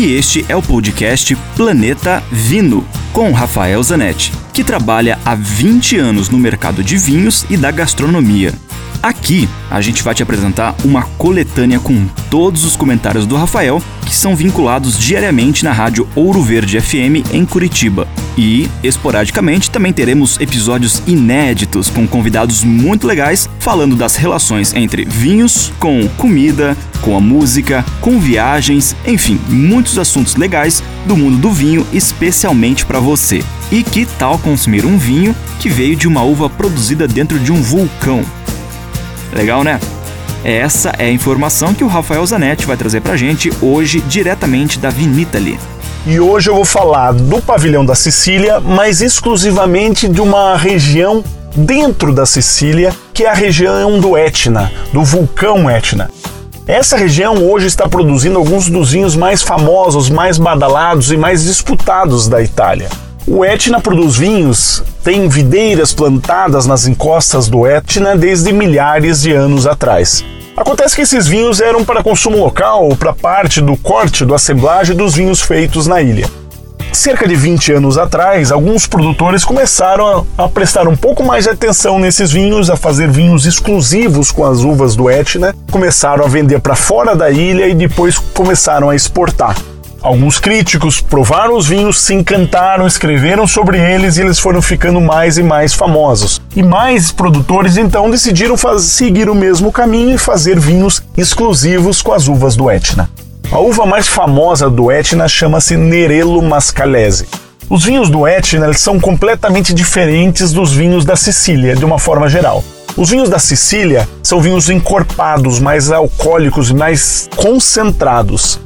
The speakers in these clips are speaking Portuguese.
e este é o podcast Planeta Vino, com Rafael Zanetti, que trabalha há 20 anos no mercado de vinhos e da gastronomia. Aqui a gente vai te apresentar uma coletânea com todos os comentários do Rafael que são vinculados diariamente na rádio Ouro Verde FM em Curitiba. E, esporadicamente, também teremos episódios inéditos com convidados muito legais falando das relações entre vinhos, com comida, com a música, com viagens, enfim, muitos assuntos legais do mundo do vinho, especialmente para você. E que tal consumir um vinho que veio de uma uva produzida dentro de um vulcão? Legal, né? Essa é a informação que o Rafael Zanetti vai trazer pra gente hoje diretamente da Vinitali. E hoje eu vou falar do pavilhão da Sicília, mas exclusivamente de uma região dentro da Sicília, que é a região do Etna, do vulcão Etna. Essa região hoje está produzindo alguns dos vinhos mais famosos, mais badalados e mais disputados da Itália. O Etna produz vinhos, tem videiras plantadas nas encostas do Etna desde milhares de anos atrás. Acontece que esses vinhos eram para consumo local ou para parte do corte do assemblagem dos vinhos feitos na ilha. Cerca de 20 anos atrás, alguns produtores começaram a, a, prestar um pouco mais de atenção nesses vinhos, a fazer vinhos exclusivos com as uvas do Etna, começaram a vender para fora da ilha e depois começaram a exportar. Alguns críticos provaram os vinhos, se encantaram, escreveram sobre eles e eles foram ficando mais e mais famosos. E mais produtores então decidiram seguir o mesmo caminho e fazer vinhos exclusivos com as uvas do Etna. A uva mais famosa do Etna chama-se Nerello Mascalese. Os vinhos do Etna são completamente diferentes dos vinhos da Sicília, de uma forma geral. Os vinhos da Sicília são vinhos encorpados, mais alcoólicos e mais concentrados.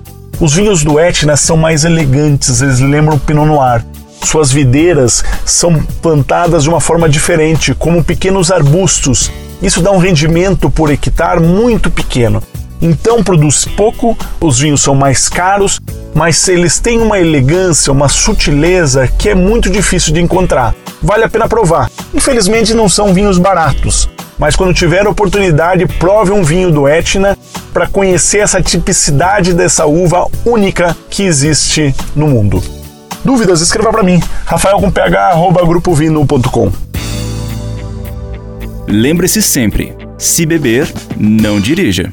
Os vinhos do Etna são mais elegantes, eles lembram Pinot Noir. Suas videiras são plantadas de uma forma diferente, como pequenos arbustos. Isso dá um rendimento por hectare muito pequeno. Então produz pouco, os vinhos são mais caros, mas eles têm uma elegância, uma sutileza que é muito difícil de encontrar. Vale a pena provar. Infelizmente não são vinhos baratos, mas quando tiver oportunidade, prove um vinho do Etna para conhecer essa tipicidade dessa uva única que existe no mundo. Dúvidas? Escreva para mim, rafael com ph@grupovino.com. Lembre-se sempre, se beber, não dirija.